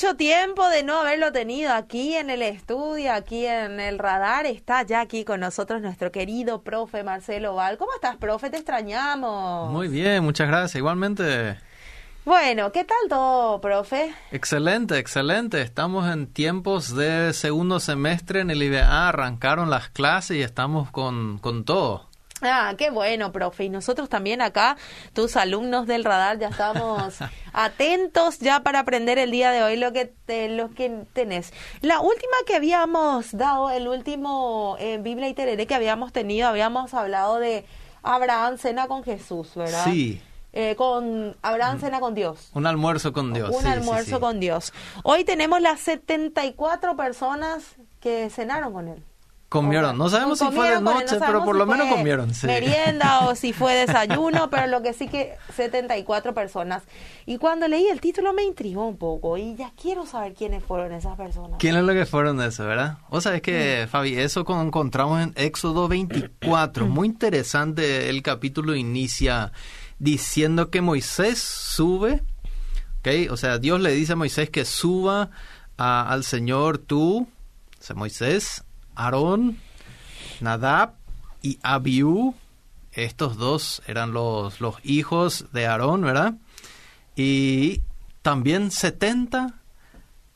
Mucho tiempo de no haberlo tenido aquí en el estudio, aquí en el radar, está ya aquí con nosotros nuestro querido profe Marcelo Val. ¿Cómo estás, profe? Te extrañamos. Muy bien, muchas gracias. Igualmente. Bueno, ¿qué tal todo, profe? Excelente, excelente. Estamos en tiempos de segundo semestre en el IBA. Arrancaron las clases y estamos con, con todo. Ah, qué bueno, profe. Y nosotros también acá, tus alumnos del radar, ya estamos atentos ya para aprender el día de hoy lo que te, lo que tenés. La última que habíamos dado, el último eh, Biblia y Tereré que habíamos tenido, habíamos hablado de Abraham cena con Jesús, ¿verdad? Sí. Eh, con Abraham cena con Dios. Un almuerzo con Dios. Un almuerzo con Dios. Hoy tenemos las 74 personas que cenaron con él. Comieron, no sabemos si fue de noche, pero por lo menos comieron. Sí. Merienda o si fue desayuno, pero lo que sí que 74 personas. Y cuando leí el título me intrigó un poco y ya quiero saber quiénes fueron esas personas. ¿Quiénes lo que fueron eso, verdad? O sea, es que, mm. Fabi, eso encontramos en Éxodo 24. Muy interesante, el capítulo inicia diciendo que Moisés sube, ¿ok? O sea, Dios le dice a Moisés que suba al Señor tú, o sea, Moisés, Aarón, Nadab y Abiú. Estos dos eran los, los hijos de Aarón, ¿verdad? Y también 70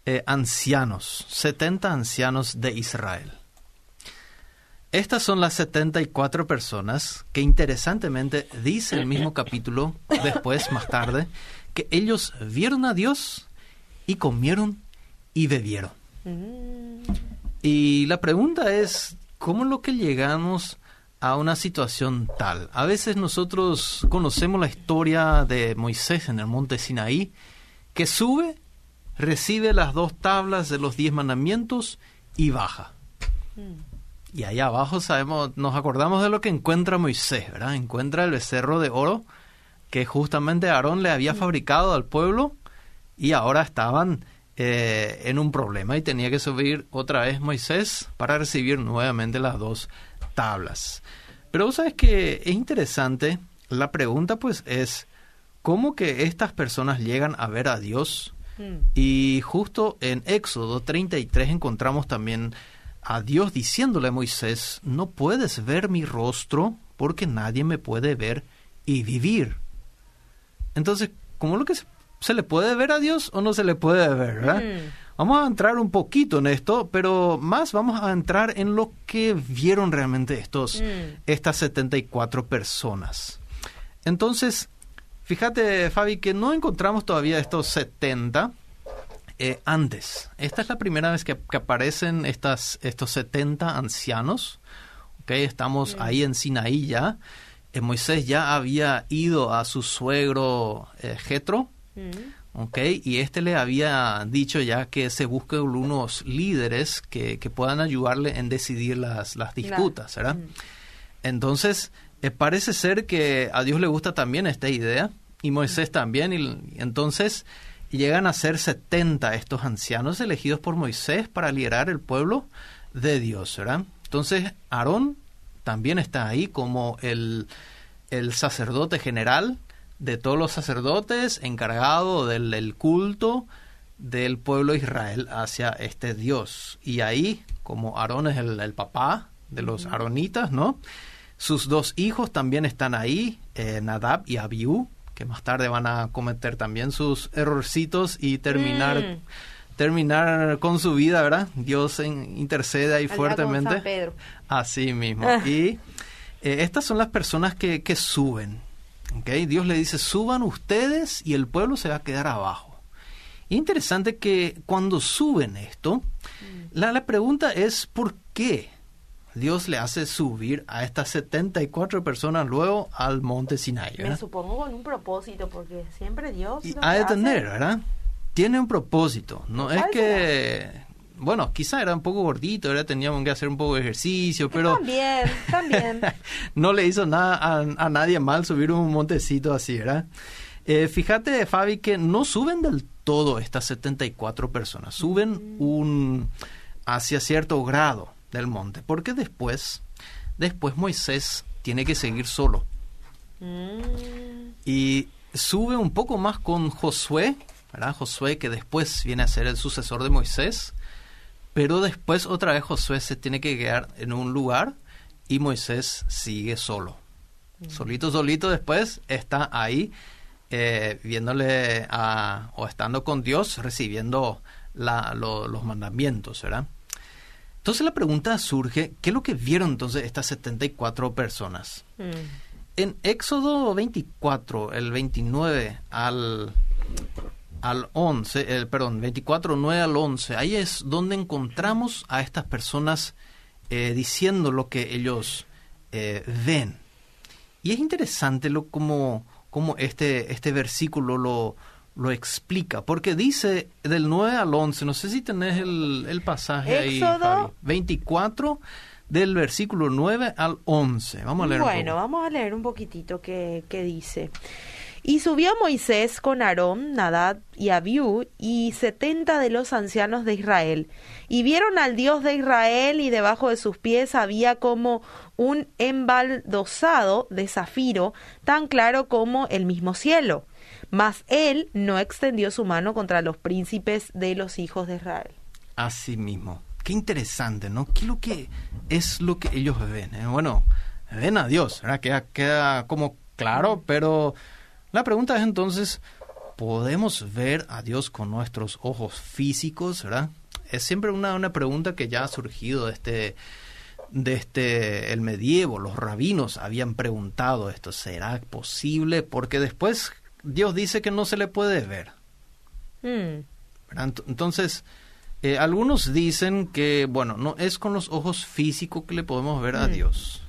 eh, ancianos, 70 ancianos de Israel. Estas son las 74 personas que interesantemente dice el mismo capítulo, después, más tarde, que ellos vieron a Dios y comieron y bebieron. Y la pregunta es, ¿cómo lo que llegamos a una situación tal? A veces nosotros conocemos la historia de Moisés en el monte Sinaí, que sube, recibe las dos tablas de los diez mandamientos y baja. Mm. Y ahí abajo sabemos, nos acordamos de lo que encuentra Moisés, ¿verdad? Encuentra el becerro de oro que justamente Aarón le había mm. fabricado al pueblo y ahora estaban eh, en un problema y tenía que subir otra vez Moisés para recibir nuevamente las dos tablas. Pero vos sabes que es interesante, la pregunta pues es, ¿cómo que estas personas llegan a ver a Dios? Mm. Y justo en Éxodo 33 encontramos también a Dios diciéndole a Moisés, no puedes ver mi rostro porque nadie me puede ver y vivir. Entonces, ¿cómo lo que se ¿Se le puede ver a Dios o no se le puede ver? ¿verdad? Mm. Vamos a entrar un poquito en esto, pero más vamos a entrar en lo que vieron realmente estos, mm. estas 74 personas. Entonces, fíjate, Fabi, que no encontramos todavía estos 70 eh, antes. Esta es la primera vez que, aparecen estas, estos 70 ancianos. Okay, estamos mm. ahí en Sinaí ya. Eh, Moisés ya había ido a su suegro eh, Jetro Mm. Y este le había dicho ya que se busque unos líderes que, puedan ayudarle en decidir las, las disputas, ¿verdad? Mm. Entonces, eh, parece ser que a Dios le gusta también esta idea, y Moisés también, y, entonces llegan a ser 70 estos ancianos elegidos por Moisés para liderar el pueblo de Dios, ¿verdad? Entonces, Aarón también está ahí como el, el sacerdote general, de todos los sacerdotes encargados del, culto del pueblo de Israel hacia este Dios. Y ahí, como Aarón es el, papá de los aronitas, ¿no? Sus dos hijos también están ahí, eh, Nadab y Abiú, que más tarde van a cometer también sus errorcitos y terminar, mm. terminar con su vida, ¿verdad? Dios intercede ahí fuertemente. Así mismo. Ah. Y eh, estas son las personas que, que suben. Dios le dice, suban ustedes y el pueblo se va a quedar abajo. interesante que cuando suben esto, mm. la, pregunta es ¿por qué Dios le hace subir a estas 74 personas luego al monte Sinai? Me supongo con un propósito, porque siempre Dios... Y ha de tener, ¿verdad? Tiene un propósito. No es que bueno, quizá era un poco gordito, era teníamos que hacer un poco de ejercicio, pero... También, también. no le hizo nada a, nadie mal subir un montecito así, ¿verdad? Eh, fíjate, Fabi, que no suben del todo estas 74 personas, suben un hacia cierto grado del monte, porque después, después Moisés tiene que seguir solo. Mm. Y sube un poco más con Josué, ¿verdad? Josué que después viene a ser el sucesor de Moisés, pero después otra vez Josué se tiene que quedar en un lugar y Moisés sigue solo. Mm. Solito, solito después está ahí eh, viéndole a, o estando con Dios, recibiendo la, los mandamientos, ¿verdad? Entonces la pregunta surge, ¿qué es lo que vieron entonces estas 74 personas? Mm. En Éxodo 24, el 29 al al 11, el, perdón, 24, 9 al 11, ahí es donde encontramos a estas personas eh, diciendo lo que ellos eh, ven. Y es interesante lo como, como este, este versículo lo, lo explica, porque dice del 9 al 11, no sé si tenés el, el pasaje Éxodo. ahí, 24 del versículo 9 al 11. Vamos a leer Bueno, vamos a leer un poquitito que, que dice. Y subió Moisés con Aarón, Nadab y Abiú y setenta de los ancianos de Israel. Y vieron al Dios de Israel y debajo de sus pies había como un embaldosado de zafiro, tan claro como el mismo cielo. Mas él no extendió su mano contra los príncipes de los hijos de Israel. Así mismo. Qué interesante, ¿no? ¿Qué es lo que es lo que ellos ven? Eh? Bueno, ven a Dios. Queda, queda como claro, pero la pregunta es entonces, ¿podemos ver a Dios con nuestros ojos físicos, verdad? Es siempre una, una pregunta que ya ha surgido de este, de este, el medievo, los rabinos habían preguntado esto, ¿será posible? Porque después Dios dice que no se le puede ver. Hmm. Entonces, eh, algunos dicen que, bueno, no es con los ojos físicos que le podemos ver a hmm. Dios.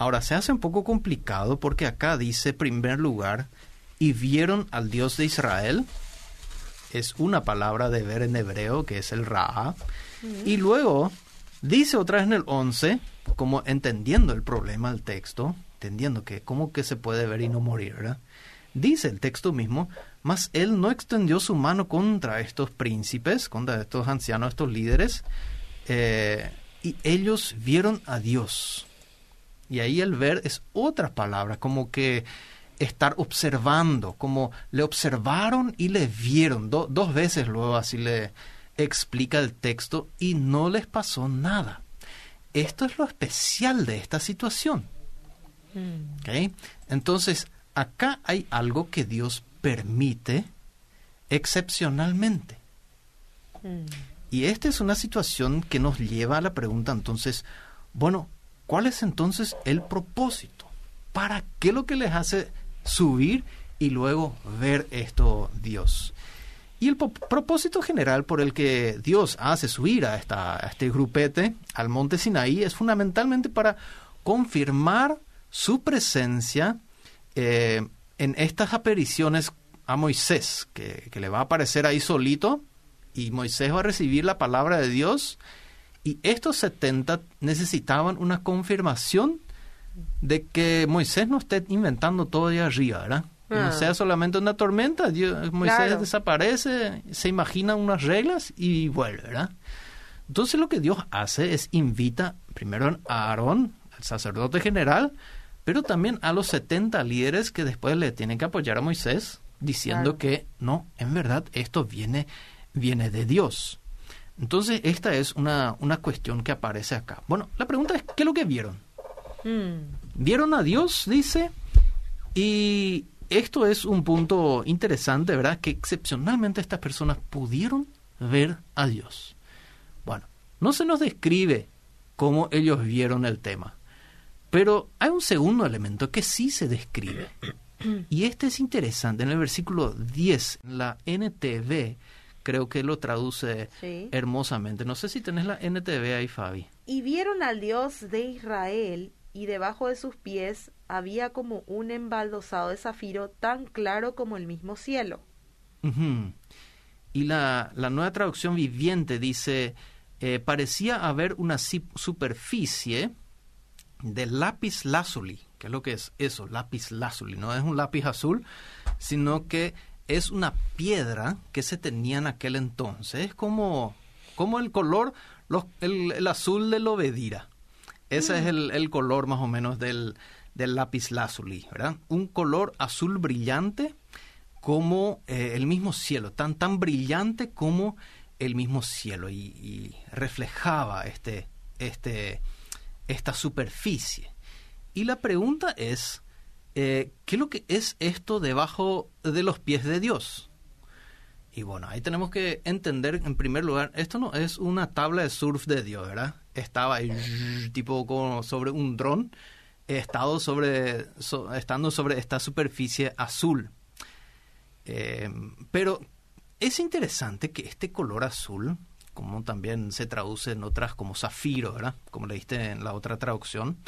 Ahora, se hace un poco complicado porque acá dice, primer lugar, y vieron al Dios de Israel. Es una palabra de ver en hebreo, que es el Ra'a. Y luego dice otra vez en el 11, como entendiendo el problema del texto, entendiendo que cómo que se puede ver y no morir, ¿verdad? Dice el texto mismo, mas él no extendió su mano contra estos príncipes, contra estos ancianos, estos líderes, eh, y ellos vieron a Dios. Y ahí el ver es otra palabra, como que estar observando, como le observaron y le vieron. dos veces luego así le explica el texto y no les pasó nada. Esto es lo especial de esta situación. Mm. Entonces, acá hay algo que Dios permite excepcionalmente. Mm. Y esta es una situación que nos lleva a la pregunta entonces, bueno, ¿Cuál es entonces el propósito? ¿Para qué lo que les hace subir y luego ver esto Dios? Y el propósito general por el que Dios hace subir a, esta, este grupete al monte Sinaí es fundamentalmente para confirmar su presencia eh, en estas apariciones a Moisés, que, que, le va a aparecer ahí solito y Moisés va a recibir la palabra de Dios y estos 70 necesitaban una confirmación de que Moisés no esté inventando todo de arriba, ¿verdad? Que no ah. sea solamente una tormenta, Moisés desaparece, se imagina unas reglas y vuelve, ¿verdad? Entonces lo que Dios hace es invita primero a Aarón, el sacerdote general, pero también a los 70 líderes que después le tienen que apoyar a Moisés, diciendo que no, en verdad esto viene, viene de Dios. Entonces, esta es una, una cuestión que aparece acá. Bueno, la pregunta es, ¿qué es lo que vieron? Hmm. Vieron a Dios, dice, y esto es un punto interesante, ¿verdad? Que excepcionalmente estas personas pudieron ver a Dios. Bueno, no se nos describe cómo ellos vieron el tema, pero hay un segundo elemento que sí se describe. Y este es interesante. En el versículo 10, la NTV creo que lo traduce hermosamente. No sé si tenés la NTV ahí, Fabi. Y vieron al Dios de Israel y debajo de sus pies había como un embaldosado de zafiro tan claro como el mismo cielo. Y la, la, nueva traducción viviente dice, eh, parecía haber una superficie de lápiz lazuli. ¿Qué es lo que es eso? Lápiz lazuli. No es un lápiz azul, sino que es una piedra que se tenía en aquel entonces, es como, como el color, el, azul de obedira. Ese es mm. el, color más o menos del, del lápiz lazuli, ¿verdad? Un color azul brillante como eh, el mismo cielo, tan, tan brillante como el mismo cielo y, y reflejaba este, este, esta superficie. Y la pregunta es, eh, ¿qué es lo que es esto debajo de los pies de Dios? Y bueno, ahí tenemos que entender en primer lugar, esto no es una tabla de surf de Dios, ¿verdad? Estaba ahí tipo como sobre un dron, estado sobre, estando sobre esta superficie azul. Eh, pero es interesante que este color azul, como también se traduce en otras como zafiro, ¿verdad? Como leíste en la otra traducción,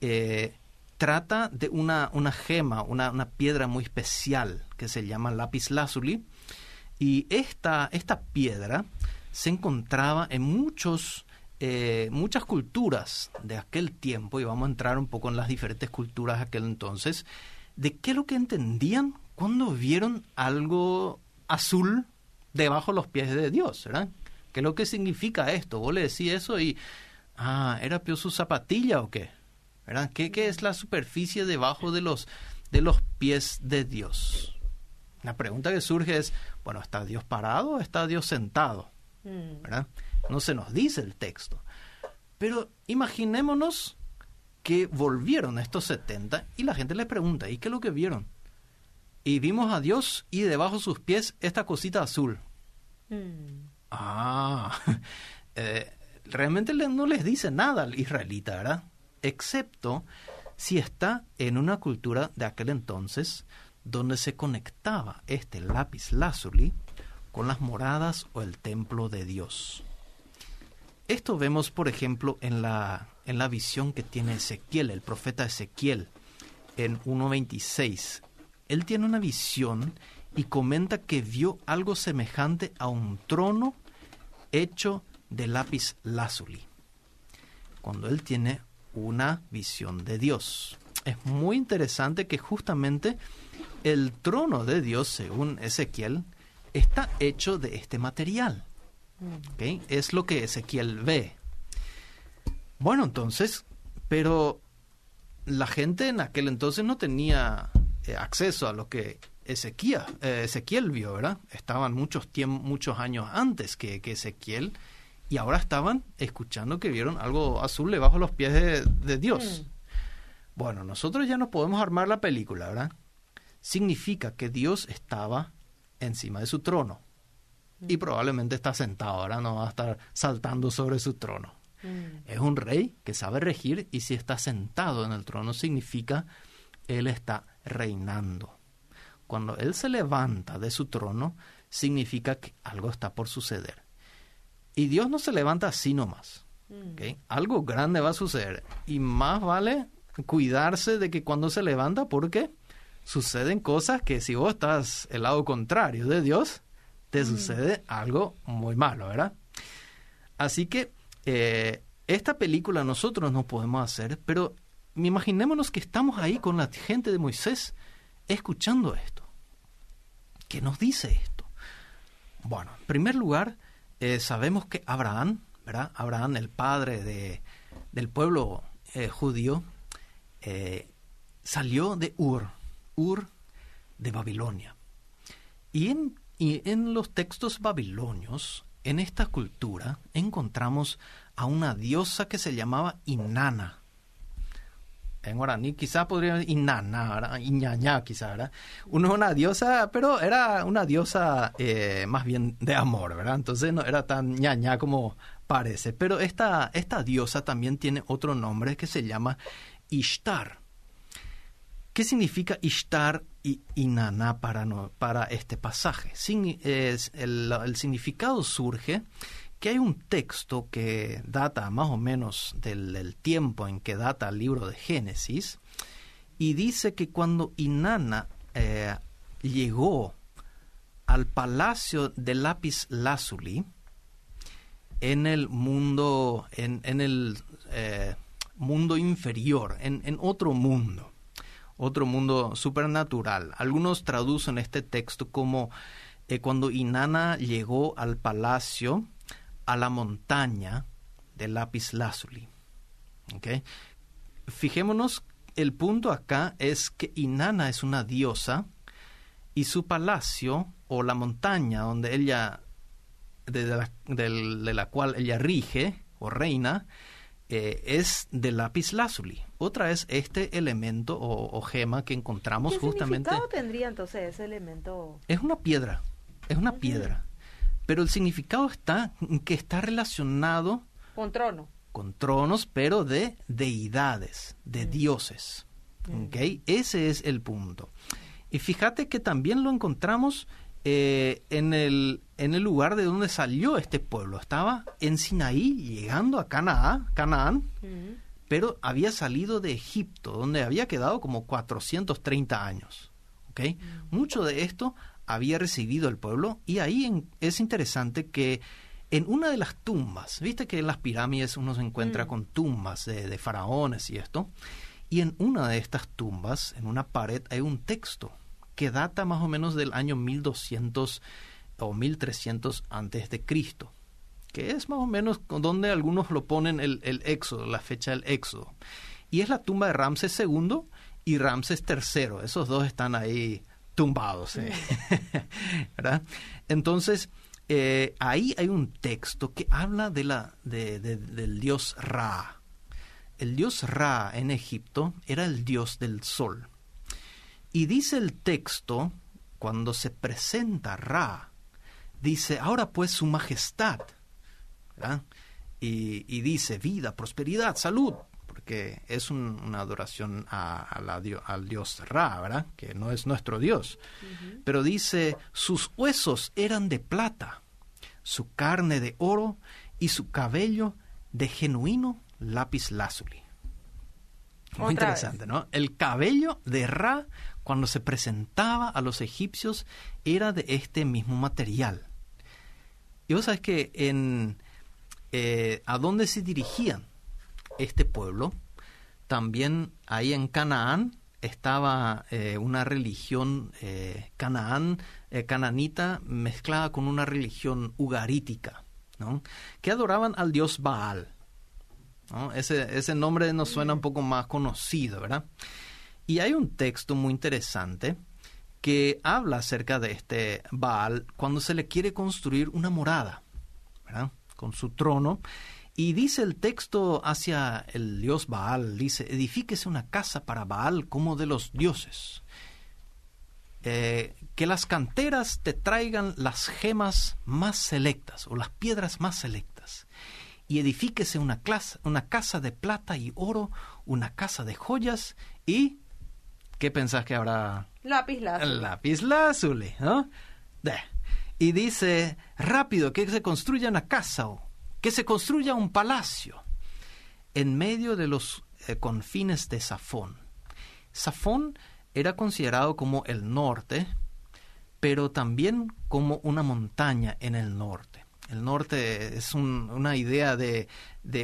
eh, trata de una, una gema, una, una, piedra muy especial que se llama lápiz lazuli. Y esta, esta piedra se encontraba en muchos, eh, muchas culturas de aquel tiempo, y vamos a entrar un poco en las diferentes culturas de aquel entonces, de qué es lo que entendían cuando vieron algo azul debajo de los pies de Dios, ¿verdad? ¿Qué es lo que significa esto? Vos le decís eso y, ah, ¿era pio su zapatilla o qué? ¿Verdad? ¿Qué, ¿Qué, es la superficie debajo de los, de los pies de Dios? La pregunta que surge es, bueno, ¿está Dios parado o está Dios sentado? Mm. ¿verdad? No se nos dice el texto. Pero imaginémonos que volvieron estos 70 y la gente les pregunta, ¿y qué es lo que vieron? Y vimos a Dios y debajo de sus pies esta cosita azul. Mm. Ah, eh, realmente no les dice nada al israelita, ¿verdad? Excepto si está en una cultura de aquel entonces donde se conectaba este lápiz lazuli con las moradas o el templo de Dios. Esto vemos, por ejemplo, en la, en la visión que tiene Ezequiel, el profeta Ezequiel, en 1.26. Él tiene una visión y comenta que vio algo semejante a un trono hecho de lápiz lazuli. Cuando él tiene una visión de Dios. Es muy interesante que justamente el trono de Dios, según Ezequiel, está hecho de este material. Es lo que Ezequiel ve. Bueno, entonces, pero la gente en aquel entonces no tenía eh, acceso a lo que Ezequiel, eh, Ezequiel vio, ¿verdad? Estaban muchos, muchos años antes que, que Ezequiel y ahora estaban escuchando que vieron algo azul debajo de los pies de, Dios. Mm. Bueno, nosotros ya no podemos armar la película, ¿verdad? Significa que Dios estaba encima de su trono mm. y probablemente está sentado, ahora no va a estar saltando sobre su trono. Mm. Es un rey que sabe regir y si está sentado en el trono significa él está reinando. Cuando él se levanta de su trono significa que algo está por suceder. Y Dios no se levanta así nomás. Mm. Algo grande va a suceder. Y más vale cuidarse de que cuando se levanta, porque suceden cosas que si vos estás el lado contrario de Dios, te mm. sucede algo muy malo, ¿verdad? Así que eh, esta película nosotros no podemos hacer, pero imaginémonos que estamos ahí con la gente de Moisés escuchando esto. ¿Qué nos dice esto? Bueno, en primer lugar, eh, sabemos que Abraham, ¿verdad? Abraham, el padre de, del pueblo eh, judío, eh, salió de Ur, Ur de Babilonia. Y en, y en los textos babilonios, en esta cultura, encontramos a una diosa que se llamaba Inanna en guaraní quizá podría Inanna, Iñaña quizá, ¿verdad? Uno es una diosa, pero era una diosa eh, más bien de amor, ¿verdad? Entonces no era tan ñaña como parece. Pero esta, esta diosa también tiene otro nombre que se llama Ishtar. ¿Qué significa Ishtar y Inanna para, para este pasaje? el significado surge que hay un texto que data más o menos del, tiempo en que data el libro de Génesis, y dice que cuando Inanna eh, llegó al palacio de lápiz lazuli, en el mundo, en, el eh, mundo inferior, en, otro mundo, otro mundo supernatural. Algunos traducen este texto como eh, cuando Inanna llegó al palacio a la montaña del lápiz lazuli. ¿Okay? Fijémonos, el punto acá es que Inanna es una diosa y su palacio o la montaña donde ella, de la, de la cual ella rige o reina, eh, es de lápiz lazuli. Otra es este elemento o, o gema que encontramos ¿Qué justamente. significado tendría entonces ese elemento? Es una piedra, es una piedra. Pero el significado está en que está relacionado Un trono. con tronos, pero de deidades, de dioses. ¿Ok? Ese es el punto. Y fíjate que también lo encontramos eh, en, el, en el lugar de donde salió este pueblo. Estaba en Sinaí, llegando a Canaán, Canaán Mm. pero había salido de Egipto, donde había quedado como 430 años. ¿ok? Mucho de esto había recibido el pueblo y ahí en- es interesante que en una de las tumbas, viste que en las pirámides uno se encuentra Mm. con tumbas de, de faraones y esto, y en una de estas tumbas, en una pared, hay un texto que data más o menos del año 1200 o 1300 antes de Cristo que es más o menos donde algunos lo ponen el, el éxodo, la fecha del éxodo. Y es la tumba de Ramses II y Ramses III. Esos dos están ahí tumbados. ¿eh? ¿Verdad? Entonces, eh, ahí hay un texto que habla de la, de- de- del dios Ra. El dios Ra en Egipto era el dios del sol. Y dice el texto, cuando se presenta Ra, dice, ahora pues su majestad, ¿verdad? Y, y dice vida, prosperidad, salud, porque es un- una adoración a, a la dio- al dios Ra, ¿verdad? Que no es nuestro dios. Pero dice, sus huesos eran de plata, su carne de oro y su cabello de genuino lápiz lazuli. Muy Otra interesante, ¿no? El cabello de Ra, cuando se presentaba a los egipcios, era de este mismo material. Y vos sabés que en eh, a dónde se dirigían este pueblo, también ahí en Canaán estaba eh, una religión eh, Canaán, eh, cananita mezclada con una religión ugarítica, ¿no? que adoraban al dios Baal. Ese, ese nombre nos suena un poco más conocido, ¿verdad? Y hay un texto muy interesante que habla acerca de este Baal cuando se le quiere construir una morada, ¿verdad? Con su trono. Y dice el texto hacia el dios Baal, dice, edifíquese una casa para Baal como de los dioses. Eh, que las canteras te traigan las gemas más selectas o las piedras más selectas. Y edifíquese una, clase, una casa de plata y oro, una casa de joyas y... ¿Qué pensás que habrá Lápiz el lápiz lazuli, ¿no? De. Y dice, rápido, que se construya una casa o que se construya un palacio en medio de los eh, confines de Safón. Safón era considerado como el norte, pero también como una montaña en el norte. El norte es un- una idea de,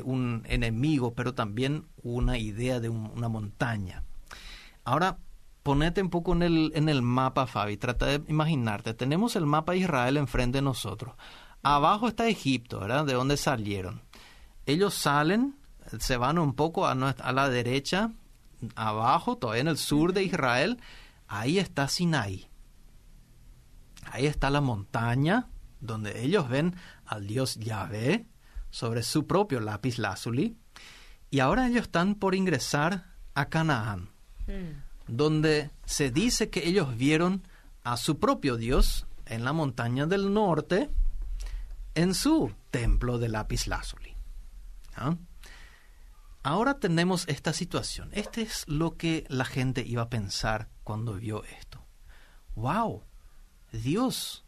un enemigo, pero también una idea de un- una montaña. Ahora, ponete un poco en el, en el mapa, Fabi. Trata de imaginarte. Tenemos el mapa de Israel enfrente de nosotros. Abajo está Egipto, ¿verdad? De donde salieron. Ellos salen, se van un poco a, nuestra- a la derecha, abajo, todavía en el sur de Israel. Ahí está Sinaí. Ahí está la montaña donde ellos ven al dios Yahvé sobre su propio lápiz lazuli. Y ahora ellos están por ingresar a Canaán Mm. donde se dice que ellos vieron a su propio Dios en la montaña del norte, en su templo de lápiz lazuli. ¿Ah? Ahora tenemos esta situación. Este es lo que la gente iba a pensar cuando vio esto. ¡Wow! Dios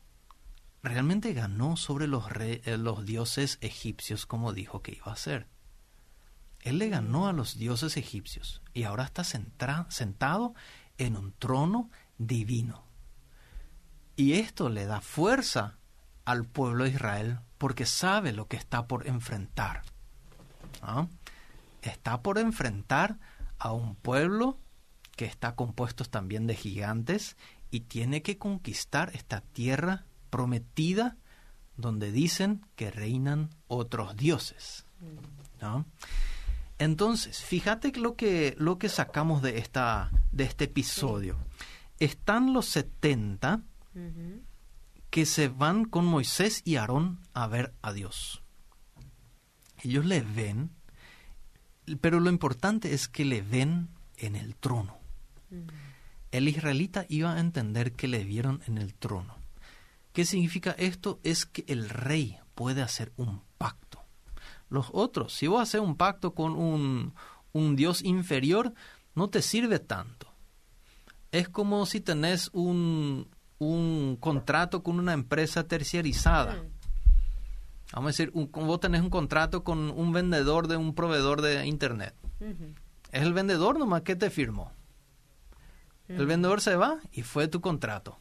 realmente ganó sobre los, re- eh, los dioses egipcios como dijo que iba a hacer. Él le ganó a los dioses egipcios y ahora está sentado en un trono divino. Y esto le da fuerza al pueblo de Israel porque sabe lo que está por enfrentar. ¿Ah? Está por enfrentar a un pueblo que está compuesto también de gigantes y tiene que conquistar esta tierra prometida donde dicen que reinan otros dioses. ¿no? Entonces, fíjate lo que, lo que sacamos de, esta, de este episodio. están los 70 que se van con Moisés y Aarón a ver a Dios. Ellos le ven, pero lo importante es que le ven en el trono. El israelita iba a entender que le vieron en el trono. ¿Qué significa esto? Es que el rey puede hacer un pacto. Los otros, si vos haces un pacto con un, un Dios inferior, no te sirve tanto. Es como si tenés un, un contrato con una empresa terciarizada. Mm. Vamos a decir, un, vos tenés un contrato con un vendedor de un proveedor de Internet. Es el vendedor nomás que te firmó. El vendedor se va y fue tu contrato.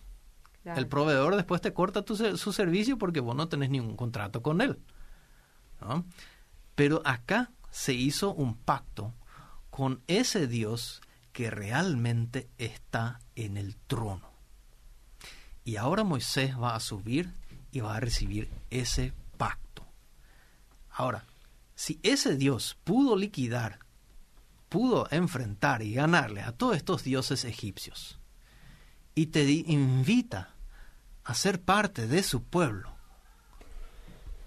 El proveedor después te corta su servicio porque vos no tenés ningún contrato con él. Pero acá se hizo un pacto con ese Dios que realmente está en el trono. Y ahora Moisés va a subir y va a recibir ese pacto. Ahora, si ese Dios pudo liquidar, pudo enfrentar y ganarle a todos estos dioses egipcios, y te invita a ser parte de su pueblo,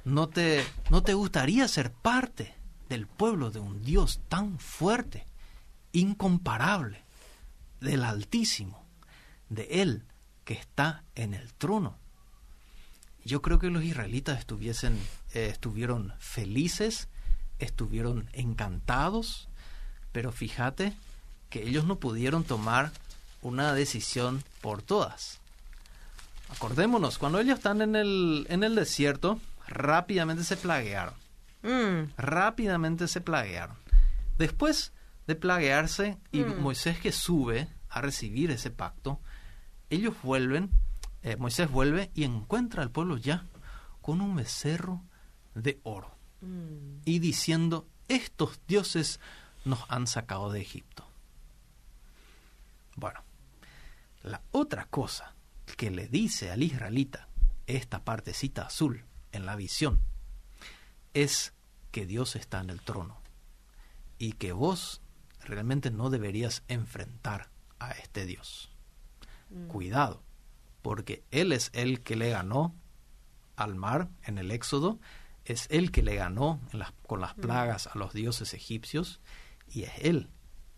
¿no te, no te gustaría ser parte del pueblo de un Dios tan fuerte, incomparable, del Altísimo, de Él que está en el trono? Yo creo que los israelitas estuviesen, eh, estuvieron felices, estuvieron encantados, pero fíjate que ellos no pudieron tomar una decisión por todas. Acordémonos, cuando ellos están en el, en el desierto, rápidamente se plaguearon. Mm. Rápidamente se plaguearon. Después de plaguearse y mm. Moisés que sube a recibir ese pacto, ellos vuelven, eh, Moisés vuelve y encuentra al pueblo ya con un becerro de oro mm. y diciendo, estos dioses nos han sacado de Egipto. Bueno, la otra cosa que le dice al israelita esta partecita azul en la visión es que Dios está en el trono y que vos realmente no deberías enfrentar a este Dios. Mm. Cuidado, porque Él es el que le ganó al mar en el Éxodo, es Él que le ganó con las mm. plagas a los dioses egipcios y es Él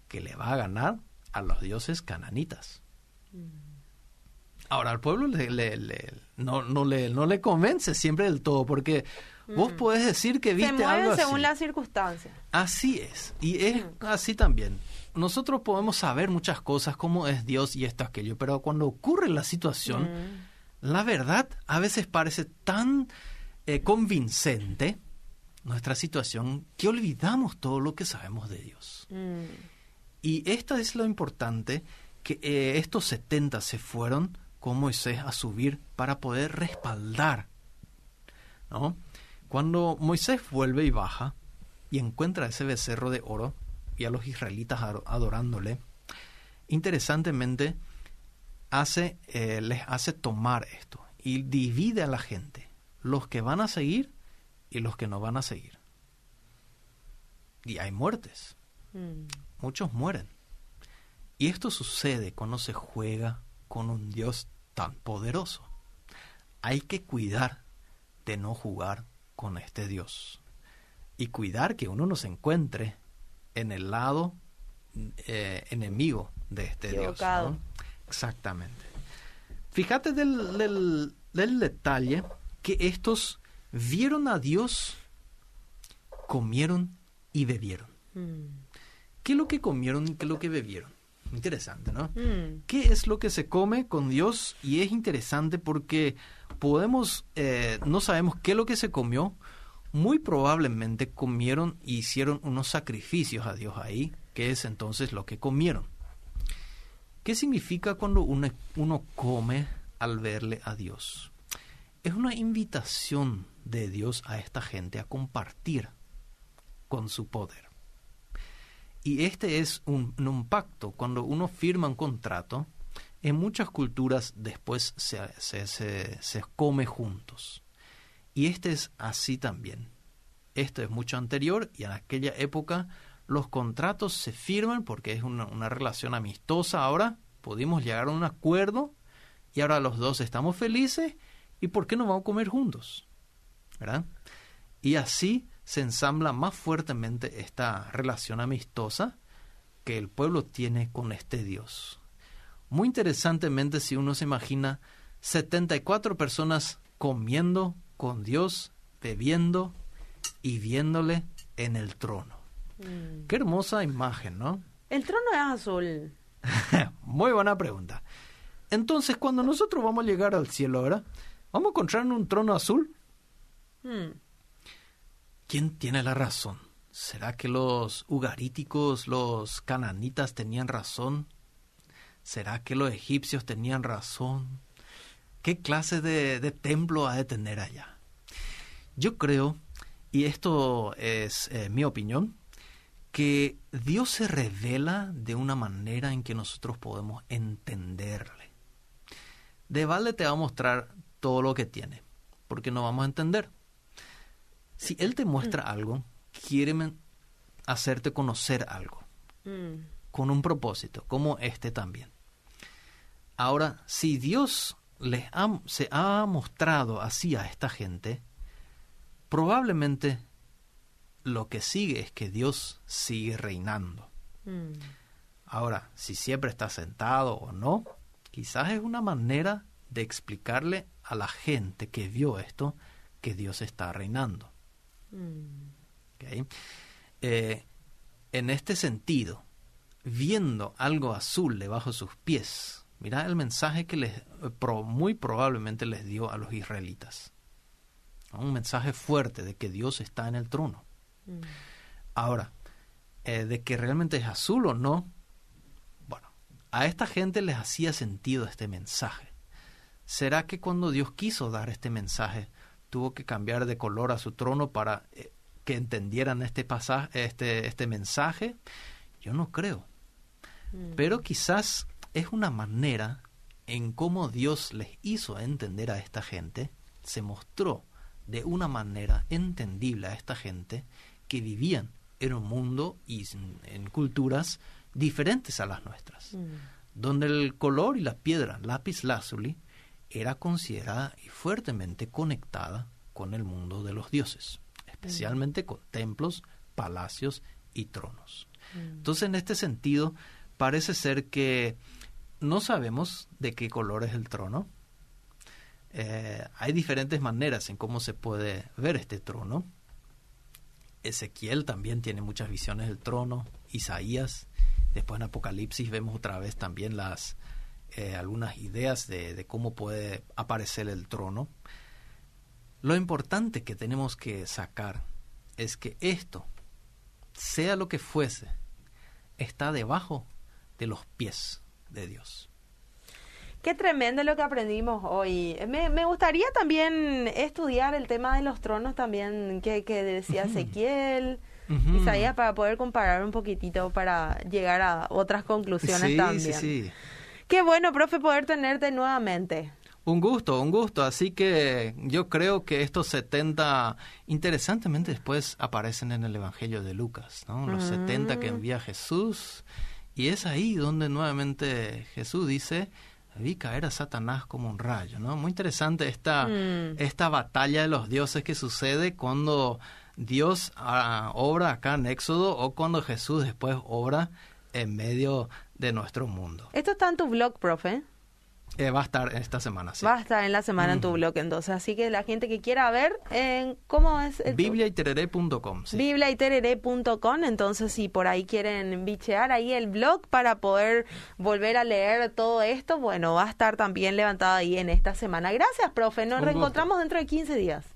que le va a ganar a los dioses cananitas. Mm. Ahora, al pueblo le, no, no, le, no le convence siempre del todo, porque vos podés decir que viste Se algo así. según las circunstancias. Así es, y es mm. así también. Nosotros podemos saber muchas cosas, como es Dios y esto, aquello, pero cuando ocurre la situación, mm. la verdad a veces parece tan eh, convincente, nuestra situación, que olvidamos todo lo que sabemos de Dios. Y esto es lo importante, que eh, estos 70 se fueron con Moisés a subir para poder respaldar. ¿no? Cuando Moisés vuelve y baja y encuentra ese becerro de oro y a los israelitas adorándole, interesantemente hace, eh, les hace tomar esto y divide a la gente, los que van a seguir y los que no van a seguir. Y hay muertes. Mm. Muchos mueren. Y esto sucede cuando se juega con un Dios tan poderoso. Hay que cuidar de no jugar con este Dios y cuidar que uno no se encuentre en el lado eh, enemigo de este Dios. Exactamente. Fíjate del, detalle que estos vieron a Dios, comieron y bebieron. Mm. ¿Qué es lo que comieron y qué es lo que bebieron? Interesante, ¿no? Mm. ¿Qué es lo que se come con Dios? Y es interesante porque podemos, eh, no sabemos qué es lo que se comió. Muy probablemente comieron y hicieron unos sacrificios a Dios ahí, que es entonces lo que comieron. ¿Qué significa cuando uno, uno come al verle a Dios? Es una invitación de Dios a esta gente a compartir con su poder. Y este es un, pacto. Cuando uno firma un contrato, en muchas culturas después se, se, come juntos. Y este es así también. Esto es mucho anterior y en aquella época los contratos se firman porque es una, relación amistosa ahora, pudimos llegar a un acuerdo y ahora los dos estamos felices y ¿por qué no vamos a comer juntos? ¿Verdad? Y así se ensambla más fuertemente esta relación amistosa que el pueblo tiene con este Dios. Muy interesantemente, si uno se imagina 74 personas comiendo con Dios, bebiendo y viéndole en el trono. Mm. Qué hermosa imagen, ¿no? El trono es azul. Muy buena pregunta. Entonces, cuando nosotros vamos a llegar al cielo ahora, ¿vamos a encontrar un trono azul? Mm. ¿Quién tiene la razón? ¿Será que los ugaríticos, los cananitas tenían razón? ¿Será que los egipcios tenían razón? ¿Qué clase de, de templo ha de tener allá? Yo creo, y esto es eh, mi opinión, que Dios se revela de una manera en que nosotros podemos entenderle. De balde te va a mostrar todo lo que tiene, porque no vamos a entender. Si Él te muestra mm. algo, quiere hacerte conocer algo, mm. con un propósito, como este también. Ahora, si Dios les se ha mostrado así a esta gente, probablemente lo que sigue es que Dios sigue reinando. Mm. Ahora, si siempre está sentado o no, quizás es una manera de explicarle a la gente que vio esto que Dios está reinando. Mm. Eh, en este sentido, viendo algo azul debajo de sus pies, mira el mensaje que les, muy probablemente les dio a los israelitas. Un mensaje fuerte de que Dios está en el trono. Mm. Ahora, eh, de que realmente es azul o no, bueno, a esta gente les hacía sentido este mensaje. ¿Será que cuando Dios quiso dar este mensaje, tuvo que cambiar de color a su trono para eh, que entendieran este pasaje, este, este mensaje? Yo no creo. Mm. Pero quizás es una manera en cómo Dios les hizo entender a esta gente, se mostró de una manera entendible a esta gente que vivían en un mundo y en, culturas diferentes a las nuestras, mm. donde el color y la piedra lápiz lazuli era considerada y fuertemente conectada con el mundo de los dioses, especialmente con templos, palacios y tronos. Mm. Entonces, en este sentido, parece ser que no sabemos de qué color es el trono. Eh, hay diferentes maneras en cómo se puede ver este trono. Ezequiel también tiene muchas visiones del trono, Isaías, después en Apocalipsis vemos otra vez también las eh, algunas ideas de, cómo puede aparecer el trono. Lo importante que tenemos que sacar es que esto, sea lo que fuese, está debajo de los pies de Dios. Qué tremendo lo que aprendimos hoy. Me, me gustaría también estudiar el tema de los tronos también que, que decía Ezequiel. Isaías para poder comparar un poquitito para llegar a otras conclusiones también. Sí, sí. Qué bueno, profe, poder tenerte nuevamente. Un gusto, un gusto. Así que yo creo que estos 70, interesantemente después aparecen en el Evangelio de Lucas, ¿no? Los 70 que mm. envía Jesús. Y es ahí donde nuevamente Jesús dice, vi caer a Satanás como un rayo, ¿no? Muy interesante esta, mm. esta batalla de los dioses que sucede cuando Dios ah, obra acá en Éxodo o cuando Jesús después obra en medio de nuestro mundo. Esto está en tu blog, profe. Eh, va a estar esta semana, sí. Va a estar en la semana en tu blog, entonces. Así que la gente que quiera ver, en ¿cómo es? Bibliaiterere.com. Sí. Bibliaiterere.com. Entonces, si por ahí quieren bichear ahí el blog para poder volver a leer todo esto, bueno, va a estar también levantado ahí en esta semana. Gracias, profe. Nos reencontramos dentro de 15 días.